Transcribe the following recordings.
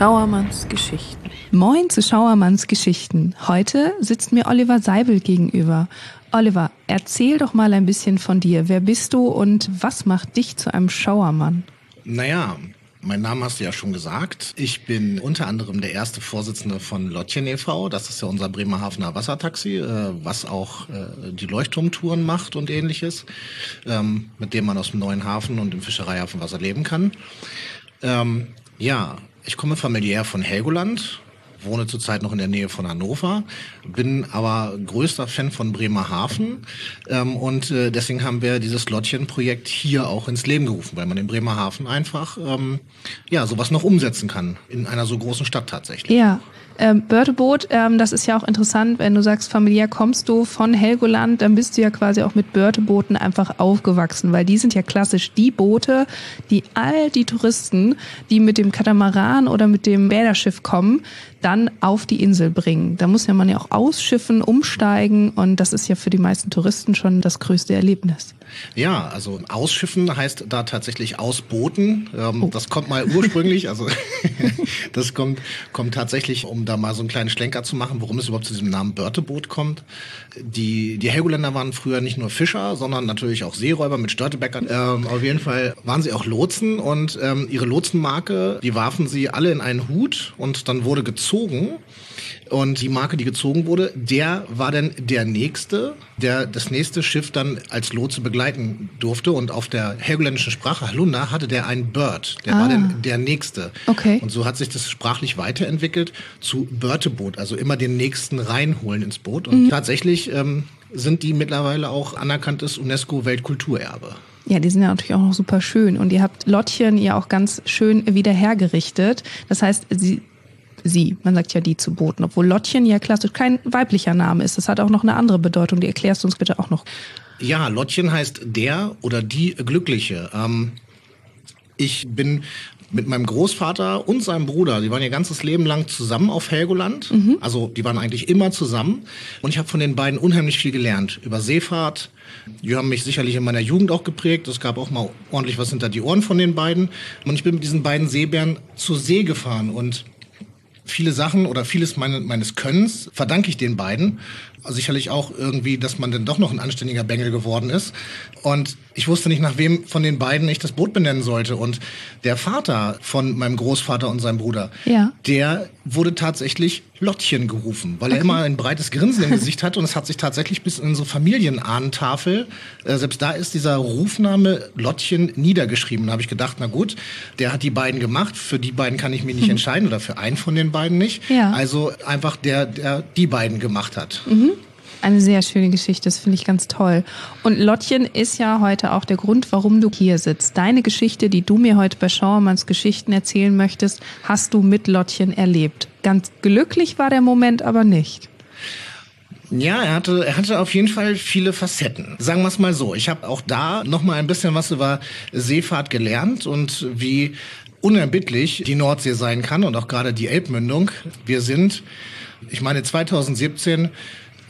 Schauermanns Geschichten. Moin zu Schauermanns Geschichten. Heute sitzt mir Oliver Seibel gegenüber. Oliver, erzähl doch mal ein bisschen von dir. Wer bist du und was macht dich zu einem Schauermann? Naja, mein Name hast du ja schon gesagt. Ich bin unter anderem der erste Vorsitzende von Lottchen e.V. Das ist ja unser Bremerhavener Wassertaxi, äh, was auch äh, die Leuchtturmtouren macht und ähnliches, ähm, mit dem man aus dem neuen Hafen und dem Fischereihafen Wasser leben kann. Ähm, ja, ich komme familiär von Helgoland, wohne zurzeit noch in der Nähe von Hannover, bin aber größter Fan von Bremerhaven ähm, und äh, deswegen haben wir dieses Lottchen-Projekt hier auch ins Leben gerufen, weil man in Bremerhaven einfach ähm, ja sowas noch umsetzen kann in einer so großen Stadt tatsächlich. Ja, ähm, Börteboot, ähm, das ist ja auch interessant, wenn du sagst, familiär kommst du von Helgoland, dann bist du ja quasi auch mit Börtebooten einfach aufgewachsen, weil die sind ja klassisch die Boote, die all die Touristen, die mit dem Katamaran oder mit dem Bäderschiff kommen, dann auf die Insel bringen. Da muss ja man ja auch ausschiffen, umsteigen und das ist ja für die meisten Touristen schon das größte Erlebnis. Ja, also ausschiffen heißt da tatsächlich ausbooten. Ähm, oh. Das kommt mal ursprünglich, also das kommt, kommt tatsächlich, um da mal so einen kleinen Schlenker zu machen, warum es überhaupt zu diesem Namen Börteboot kommt. Die, die Helgoländer waren früher nicht nur Fischer, sondern natürlich auch Seeräuber mit Störtebäckern. Ähm, auf jeden Fall waren sie auch Lotsen und ähm, ihre Lotsenmarke, die warfen sie alle in einen Hut und dann wurde gezogen. Und die Marke, die gezogen wurde, der war dann der nächste, der das nächste Schiff dann als Lotse begleiten durfte. Und auf der helgoländischen Sprache Halunda hatte der einen Bird. Der ah. war dann der nächste. Okay. Und so hat sich das sprachlich weiterentwickelt zu Börteboot, also immer den nächsten reinholen ins Boot. Und mhm. tatsächlich ähm, sind die mittlerweile auch anerkanntes UNESCO-Weltkulturerbe. Ja, die sind ja natürlich auch noch super schön. Und ihr habt Lottchen ja auch ganz schön wieder hergerichtet. Das heißt, sie sie. Man sagt ja die zu Booten, obwohl Lottchen ja klassisch kein weiblicher Name ist. Das hat auch noch eine andere Bedeutung. Die erklärst du uns bitte auch noch. Ja, Lottchen heißt der oder die Glückliche. Ähm, ich bin mit meinem Großvater und seinem Bruder, die waren ihr ganzes Leben lang zusammen auf Helgoland. Mhm. Also die waren eigentlich immer zusammen. Und ich habe von den beiden unheimlich viel gelernt. Über Seefahrt. Die haben mich sicherlich in meiner Jugend auch geprägt. Es gab auch mal ordentlich was hinter die Ohren von den beiden. Und ich bin mit diesen beiden Seebären zur See gefahren. Und viele Sachen oder vieles meine, meines Könnens verdanke ich den beiden. Sicherlich auch irgendwie, dass man dann doch noch ein anständiger Bengel geworden ist. Und ich wusste nicht, nach wem von den beiden ich das Boot benennen sollte. Und der Vater von meinem Großvater und seinem Bruder, ja. der wurde tatsächlich Lottchen gerufen, weil okay. er immer ein breites Grinsen im Gesicht hat. Und es hat sich tatsächlich bis in unsere Familienahnentafel, äh, selbst da ist dieser Rufname Lottchen niedergeschrieben. Da habe ich gedacht, na gut, der hat die beiden gemacht. Für die beiden kann ich mich nicht mhm. entscheiden oder für einen von den beiden nicht. Ja. Also einfach der, der die beiden gemacht hat. Mhm. Eine sehr schöne Geschichte, das finde ich ganz toll. Und Lottchen ist ja heute auch der Grund, warum du hier sitzt. Deine Geschichte, die du mir heute bei Schauermanns Geschichten erzählen möchtest, hast du mit Lottchen erlebt. Ganz glücklich war der Moment aber nicht. Ja, er hatte, er hatte auf jeden Fall viele Facetten. Sagen wir es mal so. Ich habe auch da noch mal ein bisschen was über Seefahrt gelernt und wie unerbittlich die Nordsee sein kann und auch gerade die Elbmündung. Wir sind, ich meine, 2017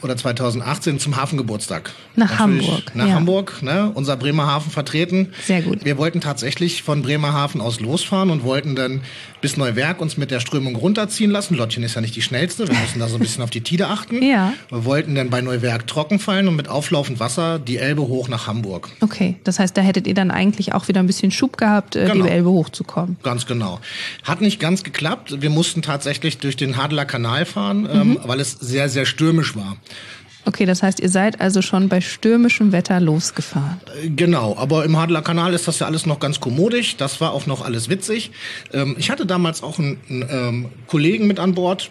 oder 2018 zum Hafengeburtstag. Nach Natürlich Hamburg. Nach ja. Hamburg, ne? unser Bremerhaven vertreten. Sehr gut. Wir wollten tatsächlich von Bremerhaven aus losfahren und wollten dann bis Neuwerk uns mit der Strömung runterziehen lassen. Lottchen ist ja nicht die schnellste, wir müssen da so ein bisschen auf die Tide achten. Ja. Wir wollten dann bei Neuwerk trocken fallen und mit auflaufend Wasser die Elbe hoch nach Hamburg. Okay, das heißt, da hättet ihr dann eigentlich auch wieder ein bisschen Schub gehabt, äh, genau. die Elbe hochzukommen. Ganz genau. Hat nicht ganz geklappt. Wir mussten tatsächlich durch den Hadeler Kanal fahren, ähm, mhm. ähm, weil es sehr, sehr stürmisch war. Okay, das heißt, ihr seid also schon bei stürmischem Wetter losgefahren. Äh, genau, aber im Hadler Kanal ist das ja alles noch ganz kommodig. Das war auch noch alles witzig. Ähm, ich hatte damals auch einen, einen ähm, Kollegen mit an Bord.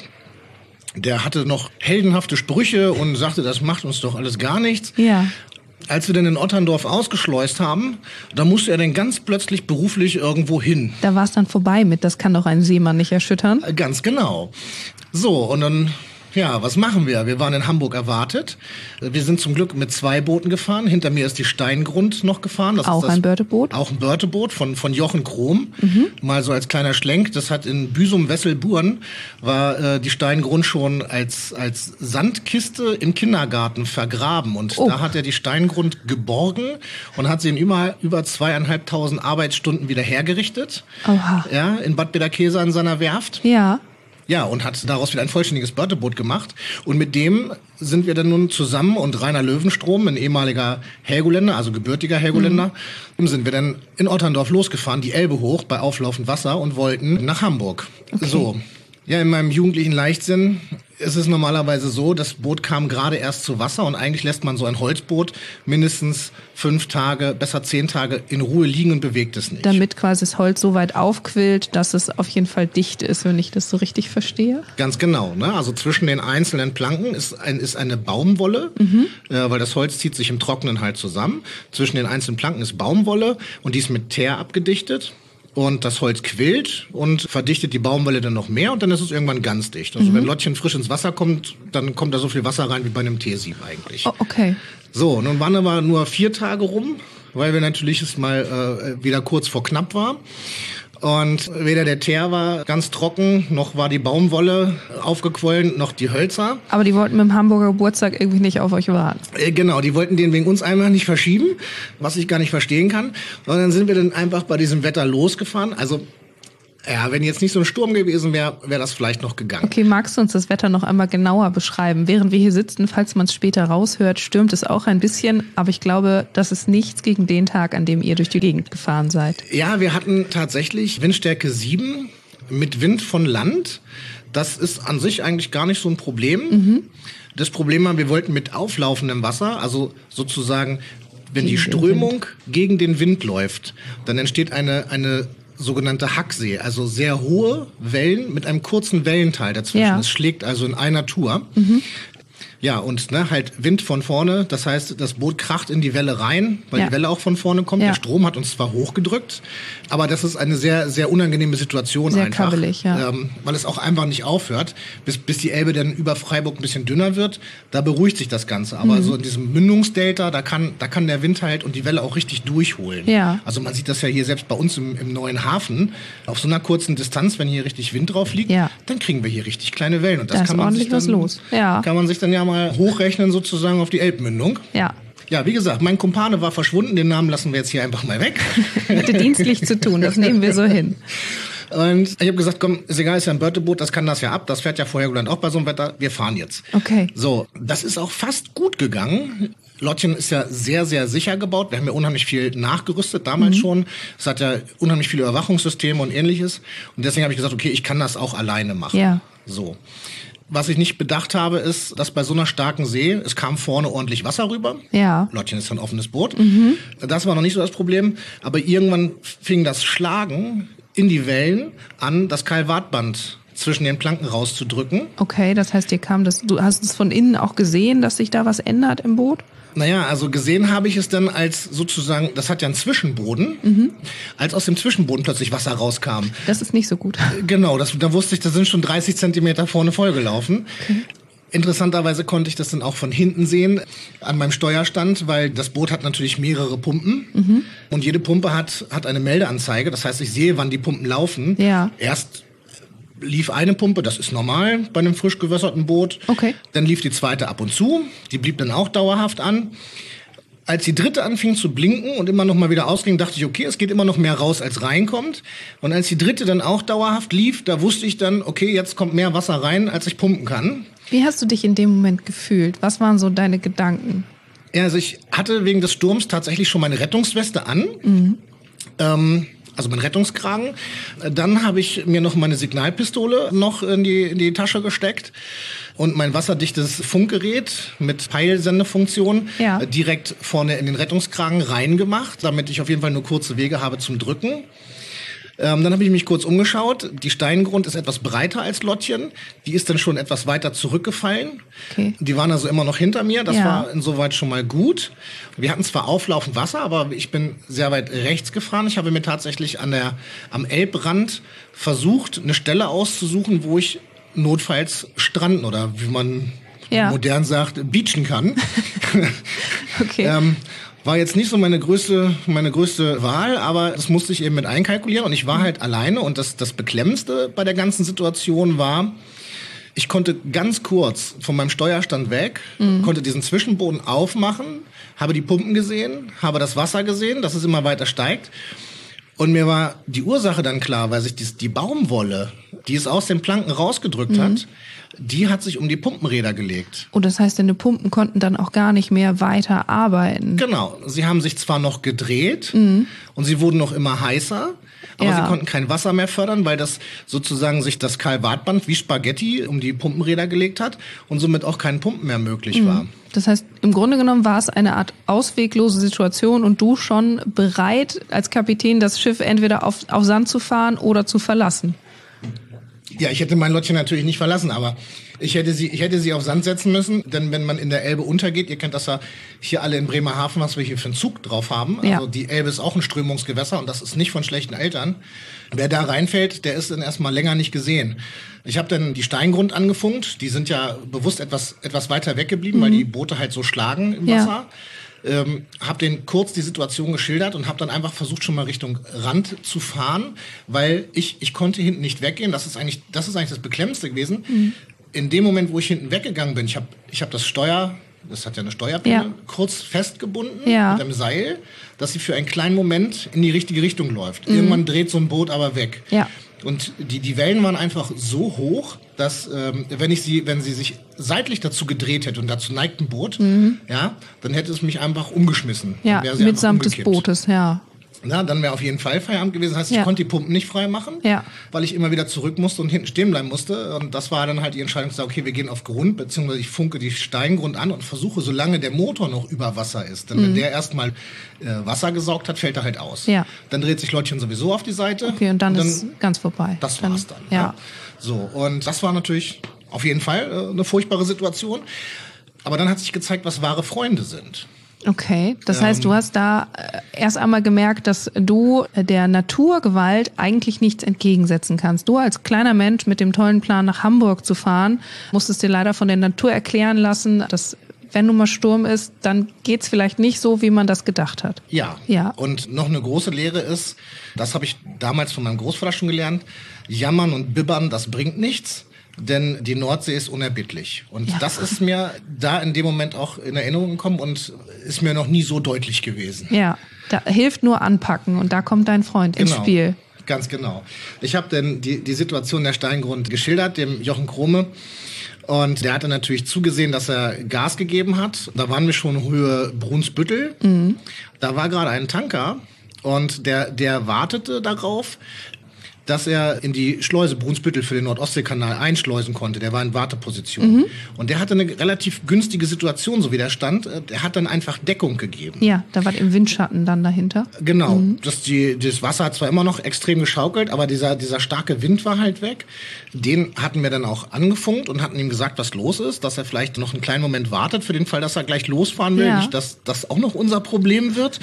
Der hatte noch heldenhafte Sprüche und sagte, das macht uns doch alles gar nichts. Ja. Als wir dann in Otterndorf ausgeschleust haben, da musste er dann ganz plötzlich beruflich irgendwo hin. Da war es dann vorbei mit, das kann doch ein Seemann nicht erschüttern. Äh, ganz genau. So, und dann ja, was machen wir? Wir waren in Hamburg erwartet. Wir sind zum Glück mit zwei Booten gefahren. Hinter mir ist die Steingrund noch gefahren. Das auch ein Börteboot? Auch ein Börteboot von, von Jochen Krom. Mhm. Mal so als kleiner Schlenk. Das hat in Büsum Wesselburen war äh, die Steingrund schon als, als Sandkiste im Kindergarten vergraben. Und oh. da hat er die Steingrund geborgen und hat sie in über, über zweieinhalbtausend Arbeitsstunden wieder hergerichtet. Oha. Ja, in Bad Bederkesa in seiner Werft. Ja. Ja, und hat daraus wieder ein vollständiges Börteboot gemacht. Und mit dem sind wir dann nun zusammen und Rainer Löwenstrom, ein ehemaliger Helgoländer, also gebürtiger Helgoländer, mhm. sind wir dann in Otterndorf losgefahren, die Elbe hoch bei auflaufend Wasser und wollten nach Hamburg. Okay. So. Ja, in meinem jugendlichen Leichtsinn ist es normalerweise so, das Boot kam gerade erst zu Wasser und eigentlich lässt man so ein Holzboot mindestens fünf Tage, besser zehn Tage in Ruhe liegen und bewegt es nicht. Damit quasi das Holz so weit aufquillt, dass es auf jeden Fall dicht ist, wenn ich das so richtig verstehe. Ganz genau. Ne? Also zwischen den einzelnen Planken ist, ein, ist eine Baumwolle, mhm. äh, weil das Holz zieht sich im Trockenen halt zusammen. Zwischen den einzelnen Planken ist Baumwolle und die ist mit Teer abgedichtet und das Holz quillt und verdichtet die Baumwolle dann noch mehr und dann ist es irgendwann ganz dicht. Also mhm. wenn Lottchen frisch ins Wasser kommt, dann kommt da so viel Wasser rein wie bei einem Teesieb eigentlich. Oh, okay. So, nun waren aber nur vier Tage rum, weil wir natürlich es mal äh, wieder kurz vor knapp war. Und weder der Teer war ganz trocken, noch war die Baumwolle aufgequollen, noch die Hölzer. Aber die wollten mit dem Hamburger Geburtstag irgendwie nicht auf euch warten. Äh, genau, die wollten den wegen uns einmal nicht verschieben, was ich gar nicht verstehen kann. Und dann sind wir dann einfach bei diesem Wetter losgefahren. Also ja, wenn jetzt nicht so ein Sturm gewesen wäre, wäre das vielleicht noch gegangen. Okay, magst du uns das Wetter noch einmal genauer beschreiben? Während wir hier sitzen, falls man es später raushört, stürmt es auch ein bisschen, aber ich glaube, das ist nichts gegen den Tag, an dem ihr durch die Gegend gefahren seid. Ja, wir hatten tatsächlich Windstärke 7 mit Wind von Land. Das ist an sich eigentlich gar nicht so ein Problem. Mhm. Das Problem war, wir wollten mit auflaufendem Wasser, also sozusagen wenn gegen die Strömung den gegen den Wind läuft, dann entsteht eine, eine sogenannte Hacksee, also sehr hohe Wellen mit einem kurzen Wellenteil dazwischen. Ja. Es schlägt also in einer Tour. Mhm. Ja, und ne, halt Wind von vorne, das heißt, das Boot kracht in die Welle rein, weil ja. die Welle auch von vorne kommt. Ja. Der Strom hat uns zwar hochgedrückt, aber das ist eine sehr, sehr unangenehme Situation sehr einfach. Kabbelig, ja. Ähm, weil es auch einfach nicht aufhört, bis, bis die Elbe dann über Freiburg ein bisschen dünner wird. Da beruhigt sich das Ganze. Aber mhm. so in diesem Mündungsdelta, da kann, da kann der Wind halt und die Welle auch richtig durchholen. Ja. Also man sieht das ja hier selbst bei uns im, im neuen Hafen. Auf so einer kurzen Distanz, wenn hier richtig Wind drauf liegt, ja. dann kriegen wir hier richtig kleine Wellen. Und das da kann man sich dann, los. Ja. kann man sich dann ja mal hochrechnen sozusagen auf die Elbmündung. Ja. Ja, wie gesagt, mein Kumpane war verschwunden, den Namen lassen wir jetzt hier einfach mal weg. Hätte dienstlich zu tun, das nehmen wir so hin. Und ich habe gesagt, komm, ist egal, ist ja ein Börteboot, das kann das ja ab, das fährt ja vorher Helgoland auch bei so einem Wetter, wir fahren jetzt. Okay. So, das ist auch fast gut gegangen. Lottchen ist ja sehr, sehr sicher gebaut. Wir haben ja unheimlich viel nachgerüstet damals mhm. schon. Es hat ja unheimlich viele Überwachungssysteme und ähnliches. Und deswegen habe ich gesagt, okay, ich kann das auch alleine machen. Ja. So. Was ich nicht bedacht habe, ist, dass bei so einer starken See, es kam vorne ordentlich Wasser rüber. Ja. Lottchen ist ein offenes Boot. Mhm. Das war noch nicht so das Problem. Aber irgendwann fing das Schlagen in die Wellen an, das Kalvatband zwischen den Planken rauszudrücken. Okay, das heißt, dir kam das, du hast es von innen auch gesehen, dass sich da was ändert im Boot? Naja, also gesehen habe ich es dann als sozusagen, das hat ja einen Zwischenboden, mhm. als aus dem Zwischenboden plötzlich Wasser rauskam. Das ist nicht so gut. Äh, genau, das, da wusste ich, da sind schon 30 Zentimeter vorne vollgelaufen. Okay. Interessanterweise konnte ich das dann auch von hinten sehen an meinem Steuerstand, weil das Boot hat natürlich mehrere Pumpen mhm. und jede Pumpe hat, hat eine Meldeanzeige. Das heißt, ich sehe, wann die Pumpen laufen. Ja. Erst lief eine Pumpe, das ist normal bei einem frisch gewässerten Boot. Okay. Dann lief die zweite ab und zu, die blieb dann auch dauerhaft an. Als die dritte anfing zu blinken und immer noch mal wieder ausging, dachte ich, okay, es geht immer noch mehr raus, als reinkommt. Und als die dritte dann auch dauerhaft lief, da wusste ich dann, okay, jetzt kommt mehr Wasser rein, als ich pumpen kann. Wie hast du dich in dem Moment gefühlt? Was waren so deine Gedanken? Ja, also ich hatte wegen des Sturms tatsächlich schon meine Rettungsweste an. Mhm. Ähm, also mein Rettungskragen. Dann habe ich mir noch meine Signalpistole noch in die, in die Tasche gesteckt und mein wasserdichtes Funkgerät mit Peilsendefunktion ja. direkt vorne in den Rettungskragen reingemacht, damit ich auf jeden Fall nur kurze Wege habe zum Drücken. Ähm, dann habe ich mich kurz umgeschaut. Die Steingrund ist etwas breiter als Lottchen. Die ist dann schon etwas weiter zurückgefallen. Okay. Die waren also immer noch hinter mir. Das ja. war insoweit schon mal gut. Wir hatten zwar auflaufend Wasser, aber ich bin sehr weit rechts gefahren. Ich habe mir tatsächlich an der, am Elbrand versucht, eine Stelle auszusuchen, wo ich notfalls stranden oder wie man Ja. modern sagt, beachen kann. Okay. ähm, war jetzt nicht so meine größte, meine größte Wahl, aber das musste ich eben mit einkalkulieren und ich war halt alleine und das, das Beklemmendste bei der ganzen Situation war, ich konnte ganz kurz von meinem Steuerstand weg, konnte diesen Zwischenboden aufmachen, habe die Pumpen gesehen, habe das Wasser gesehen, dass es immer weiter steigt. Und mir war die Ursache dann klar, weil sich die, die Baumwolle, die es aus den Planken rausgedrückt hat, die hat sich um die Pumpenräder gelegt. Und das heißt, deine Pumpen konnten dann auch gar nicht mehr weiter arbeiten. Genau. Sie haben sich zwar noch gedreht und sie wurden noch immer heißer, aber Ja. sie konnten kein Wasser mehr fördern, weil das sozusagen sich das Kalvatband wie Spaghetti um die Pumpenräder gelegt hat und somit auch kein Pumpen mehr möglich war. Das heißt, im Grunde genommen war es eine Art ausweglose Situation und du schon bereit, als Kapitän das Schiff entweder auf, auf Sand zu fahren oder zu verlassen. Ja, ich hätte mein Lottchen natürlich nicht verlassen, aber ich hätte sie, ich hätte sie auf Sand setzen müssen, denn wenn man in der Elbe untergeht, ihr kennt das ja hier alle in Bremerhaven, was wir hier für einen Zug drauf haben. Ja. Also die Elbe ist auch ein Strömungsgewässer und das ist nicht von schlechten Eltern. Wer da reinfällt, der ist dann erstmal länger nicht gesehen. Ich habe dann die Steingrund angefunkt, die sind ja bewusst etwas, etwas weiter weggeblieben, weil die Boote halt so schlagen im Ja. Ähm, habe den kurz die Situation geschildert und habe dann einfach versucht schon mal Richtung Rand zu fahren, weil ich ich konnte hinten nicht weggehen. Das ist eigentlich das ist eigentlich das Beklemmendste gewesen. Mhm. In dem Moment, wo ich hinten weggegangen bin, ich habe ich habe das Steuer, das hat ja eine Steuerpinne, Ja. kurz festgebunden Ja. mit einem Seil, dass sie für einen kleinen Moment in die richtige Richtung läuft. Mhm. Irgendwann dreht so ein Boot aber weg. Ja. Und die, die Wellen waren einfach so hoch, dass ähm, wenn ich sie, wenn sie sich seitlich dazu gedreht hätte und dazu neigt ein Boot, ja, dann hätte es mich einfach umgeschmissen. Mhm. Ja, Dann mitsamt des. Bootes, ja. Na, dann wäre auf jeden Fall Feierabend gewesen. Das heißt, Ja. ich konnte die Pumpen nicht frei machen, Ja. weil ich immer wieder zurück musste und hinten stehen bleiben musste. Und das war dann halt die Entscheidung, zu sagen, okay, wir gehen auf Grund, beziehungsweise ich funke die Steingrund an und versuche, solange der Motor noch über Wasser ist. Denn wenn der erstmal äh, Wasser gesaugt hat, fällt er halt aus. Mhm. Ja. Dann dreht sich Leutchen sowieso auf die Seite. Okay, und dann, ist ganz vorbei. Das dann, war's dann. Ja. So, und das war natürlich auf jeden Fall äh, eine furchtbare Situation. Aber dann hat sich gezeigt, was wahre Freunde sind. Okay, das heißt, Ähm. du hast da äh, erst einmal gemerkt, dass du der Naturgewalt eigentlich nichts entgegensetzen kannst. Du als kleiner Mensch mit dem tollen Plan nach Hamburg zu fahren, musstest dir leider von der Natur erklären lassen, dass wenn nun mal Sturm ist, dann geht's vielleicht nicht so, wie man das gedacht hat. Ja. Ja. Und noch eine große Lehre ist, das habe ich damals von meinem Großvater schon gelernt, jammern und bibbern, das bringt nichts. Denn die Nordsee ist unerbittlich. Und Ja. das ist mir da in dem Moment auch in Erinnerung gekommen und ist mir noch nie so deutlich gewesen. Ja, da hilft nur anpacken und da kommt dein Freund ins Spiel. Ganz genau. Ich habe dann die, die Situation der Steingrund geschildert, dem Jochen Krome. Und der hatte natürlich zugesehen, dass er Gas gegeben hat. Da waren wir schon Höhe Brunsbüttel. Da war gerade ein Tanker und der, der wartete darauf, dass er in die Schleuse Brunsbüttel für den Nordostseekanal einschleusen konnte. Der war in Warteposition. Und der hatte eine relativ günstige Situation, so wie der stand. Der hat dann einfach Deckung gegeben. Ja, da war im Windschatten dann dahinter. Genau. Das, die, das Wasser hat zwar immer noch extrem geschaukelt, aber dieser, dieser starke Wind war halt weg. Den hatten wir dann auch angefunkt und hatten ihm gesagt, was los ist, dass er vielleicht noch einen kleinen Moment wartet für den Fall, dass er gleich losfahren will. Ja. Nicht, dass das auch noch unser Problem wird.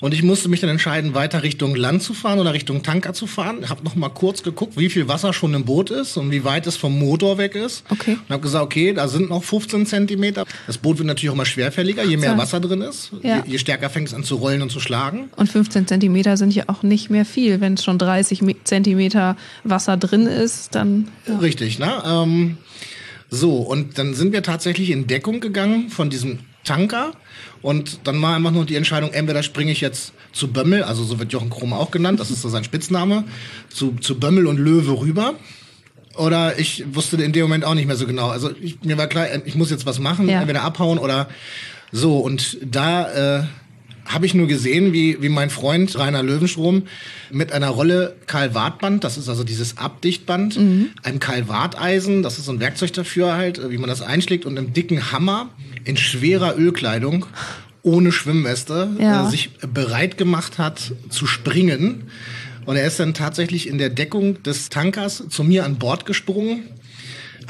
Und ich musste mich dann entscheiden, weiter Richtung Land zu fahren oder Richtung Tanker zu fahren. Hab noch mal kurz geguckt, wie viel Wasser schon im Boot ist und wie weit es vom Motor weg ist. Okay. Und habe gesagt, okay, da sind noch 15 Zentimeter. Das Boot wird natürlich auch immer schwerfälliger, je mehr So. Wasser drin ist. Ja. Je, je stärker fängt es an zu rollen und zu schlagen. Und 15 Zentimeter sind ja auch nicht mehr viel. Wenn es schon 30 Mi- Zentimeter Wasser drin ist, dann Richtig, ne? Ähm, so, und dann sind wir tatsächlich in Deckung gegangen von diesem Tanker. Und dann war einfach nur die Entscheidung, entweder springe ich jetzt zu Bömmel, also so wird Jochen Krumm auch genannt, das ist so sein Spitzname, zu, zu Bömmel und Löwe rüber. Oder ich wusste in dem Moment auch nicht mehr so genau. Also ich, mir war klar, ich muss jetzt was machen, Ja. entweder abhauen oder so. Und da äh, habe ich nur gesehen, wie, wie mein Freund Rainer Löwenstrom mit einer Rolle Kalvatband, das ist also dieses Abdichtband, einem Kalvateisen, das ist so ein Werkzeug dafür halt, äh, wie man das einschlägt, und einem dicken Hammer in schwerer Ölkleidung, ohne Schwimmweste, Ja. äh, sich bereit gemacht hat zu springen. Und er ist dann tatsächlich in der Deckung des Tankers zu mir an Bord gesprungen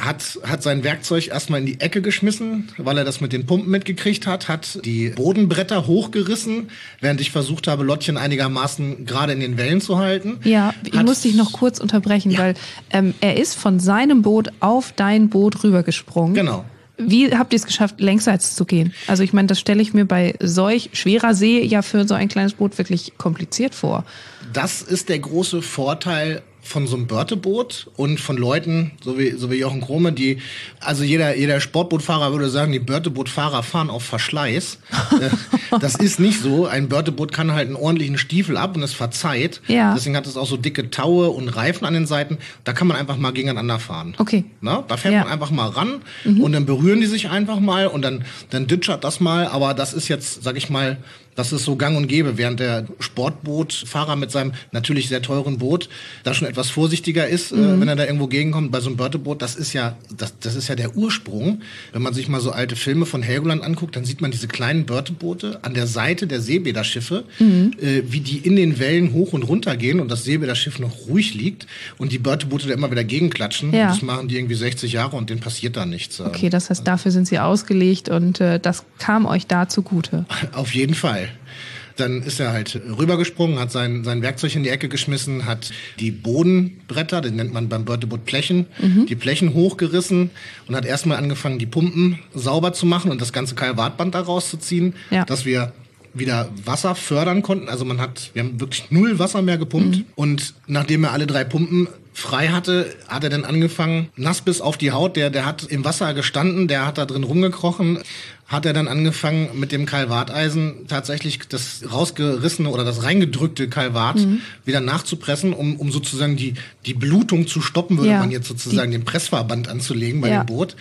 hat, hat sein Werkzeug erstmal in die Ecke geschmissen, weil er das mit den Pumpen mitgekriegt hat, hat die Bodenbretter hochgerissen, während ich versucht habe, Lottchen einigermaßen gerade in den Wellen zu halten. Ja, ich hat, muss dich noch kurz unterbrechen, ja. weil ähm, er ist von seinem Boot auf dein Boot rübergesprungen. Genau. Wie habt ihr es geschafft, längsseits zu gehen? Also ich meine, das stelle ich mir bei solch schwerer See ja für so ein kleines Boot wirklich kompliziert vor. Das ist der große Vorteil von so einem Börteboot und von Leuten, so wie, so wie Jochen Krome, die, also jeder, jeder Sportbootfahrer würde sagen, die Börtebootfahrer fahren auf Verschleiß. Äh, das ist nicht so. Ein Börteboot kann halt einen ordentlichen Stiefel ab und es verzeiht. Ja. Deswegen hat es auch so dicke Taue und Reifen an den Seiten. Da kann man einfach mal gegeneinander fahren. Okay. Na, da fährt ja. man einfach mal ran mhm. und dann berühren die sich einfach mal und dann, dann ditchert das mal. Aber das ist jetzt, sag ich mal, das ist so gang und gäbe, während der Sportbootfahrer mit seinem natürlich sehr teuren Boot da schon etwas vorsichtiger ist, äh, mhm. äh, wenn er da irgendwo gegenkommt. Bei so einem Börteboot, das ist ja, das, das ist ja der Ursprung. Wenn man sich mal so alte Filme von Helgoland anguckt, dann sieht man diese kleinen Börteboote an der Seite der Seebäderschiffe, mhm. äh, wie die in den Wellen hoch und runter gehen und das Seebäderschiff noch ruhig liegt und die Börteboote da immer wieder gegenklatschen. Ja. Das machen die irgendwie 60 Jahre und denen passiert da nichts. Okay, das heißt, dafür sind sie ausgelegt und äh, das kam euch da zugute. Auf jeden Fall. Dann ist er halt rübergesprungen, hat sein, sein Werkzeug in die Ecke geschmissen, hat die Bodenbretter, den nennt man beim Börteboot Plechen, mhm. die Plechen hochgerissen und hat erstmal angefangen, die Pumpen sauber zu machen und das ganze Kalvatband da rauszuziehen, ja. dass wir wieder Wasser fördern konnten. Also man hat, wir haben wirklich null Wasser mehr gepumpt. Mhm. Und nachdem er alle drei Pumpen frei hatte, hat er dann angefangen, nass bis auf die Haut, der, der hat im Wasser gestanden, der hat da drin rumgekrochen, hat er dann angefangen mit dem Kalvateisen tatsächlich das rausgerissene oder das reingedrückte Kalvat mhm. wieder nachzupressen, um, um sozusagen die, die Blutung zu stoppen, würde ja. man jetzt sozusagen die. den Pressverband anzulegen bei ja. dem Boot.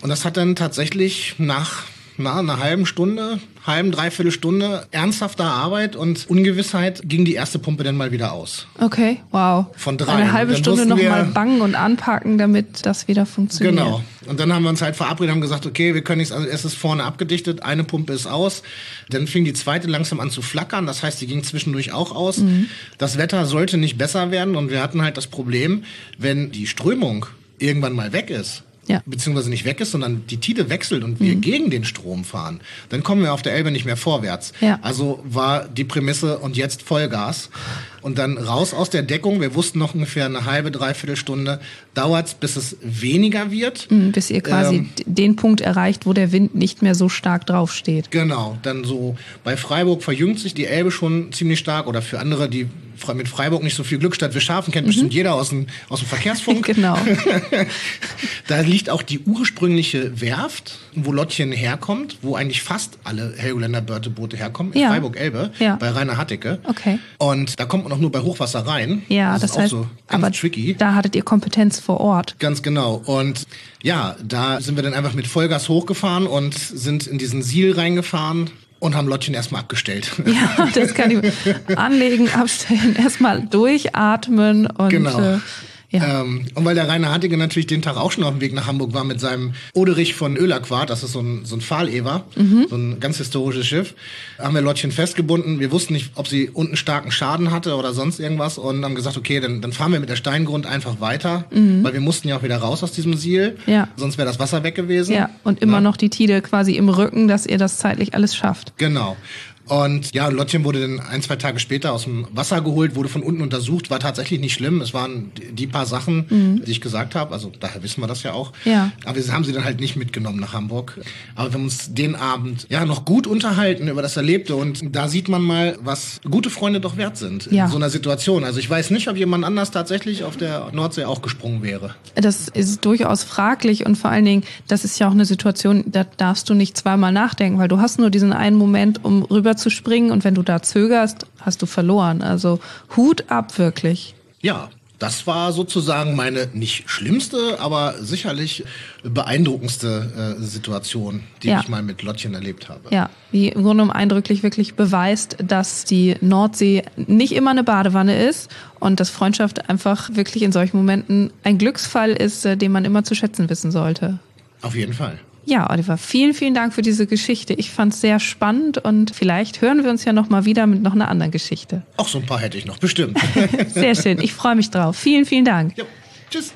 Und das hat dann tatsächlich nach na, einer halben Stunde, halben, dreiviertel Stunde ernsthafter Arbeit und Ungewissheit ging die erste Pumpe dann mal wieder aus. Okay, wow. Von drei. Eine halbe Stunde nochmal bangen und anpacken, damit das wieder funktioniert. Genau. Und dann haben wir uns halt verabredet, haben gesagt, okay, wir können nichts, also es ist vorne abgedichtet, eine Pumpe ist aus. Dann fing die zweite langsam an zu flackern, das heißt, die ging zwischendurch auch aus. Mhm. Das Wetter sollte nicht besser werden und wir hatten halt das Problem, wenn die Strömung irgendwann mal weg ist, ja. beziehungsweise nicht weg ist, sondern die Tide wechselt und wir mhm. gegen den Strom fahren, dann kommen wir auf der Elbe nicht mehr vorwärts. Ja. Also war die Prämisse und jetzt Vollgas und dann raus aus der Deckung. Wir wussten noch ungefähr eine halbe, dreiviertel Stunde dauert's, bis es weniger wird. Mhm, bis ihr quasi ähm, den Punkt erreicht, wo der Wind nicht mehr so stark draufsteht. Genau, dann so bei Freiburg verjüngt sich die Elbe schon ziemlich stark oder für andere, die mit Freiburg nicht so viel Glück statt wir schaffen, kennt mhm. bestimmt jeder aus dem, aus dem Verkehrsfunk. genau. da liegt auch die ursprüngliche Werft, wo Lottchen herkommt, wo eigentlich fast alle Helgoländer Börteboote herkommen, in ja. Freiburg-Elbe, ja. bei Rainer Hattecke. Okay. Und da kommt man auch nur bei Hochwasser rein. Ja, das, das heißt, so aber tricky. da hattet ihr Kompetenz vor Ort. Ganz genau. Und ja, da sind wir dann einfach mit Vollgas hochgefahren und sind in diesen Siel reingefahren und haben Lottchen erstmal abgestellt. Ja, das kann ich anlegen, abstellen, erstmal durchatmen und genau. Äh, ja. Ähm, und weil der Rainer Hartige natürlich den Tag auch schon auf dem Weg nach Hamburg war mit seinem Oderich von Ölaquart, das ist so ein, so ein Fahlever, mhm. so ein ganz historisches Schiff, haben wir Lottchen festgebunden. Wir wussten nicht, ob sie unten starken Schaden hatte oder sonst irgendwas und haben gesagt, okay, dann, dann fahren wir mit der Steingrund einfach weiter, mhm. weil wir mussten ja auch wieder raus aus diesem Siel, ja. sonst wäre das Wasser weg gewesen. Ja, und immer ja. noch die Tide quasi im Rücken, dass ihr das zeitlich alles schafft. Genau. Und ja, Lottchen wurde dann ein, zwei Tage später aus dem Wasser geholt, wurde von unten untersucht, war tatsächlich nicht schlimm. Es waren die paar Sachen, mhm. die ich gesagt habe, also daher wissen wir das ja auch. Ja. Aber wir haben sie dann halt nicht mitgenommen nach Hamburg. Aber wir haben uns den Abend ja noch gut unterhalten über das Erlebte und da sieht man mal, was gute Freunde doch wert sind in so einer Situation. Also ich weiß nicht, ob jemand anders tatsächlich auf der Nordsee auch gesprungen wäre. Das ist durchaus fraglich und vor allen Dingen, das ist ja auch eine Situation, da darfst du nicht zweimal nachdenken, weil du hast nur diesen einen Moment, um rüber zu springen und wenn du da zögerst, hast du verloren. Also Hut ab wirklich. Ja, das war sozusagen meine nicht schlimmste, aber sicherlich beeindruckendste äh, Situation, die ja. ich mal mit Lottchen erlebt habe. Ja, die im Grunde genommen eindrücklich wirklich beweist, dass die Nordsee nicht immer eine Badewanne ist und dass Freundschaft einfach wirklich in solchen Momenten ein Glücksfall ist, äh, den man immer zu schätzen wissen sollte. Auf jeden Fall. Ja, Oliver, vielen, vielen Dank für diese Geschichte. Ich fand es sehr spannend und vielleicht hören wir uns ja noch mal wieder mit noch einer anderen Geschichte. Auch so ein paar hätte ich noch, bestimmt. sehr schön, ich freue mich drauf. Vielen, vielen Dank. Ja, tschüss.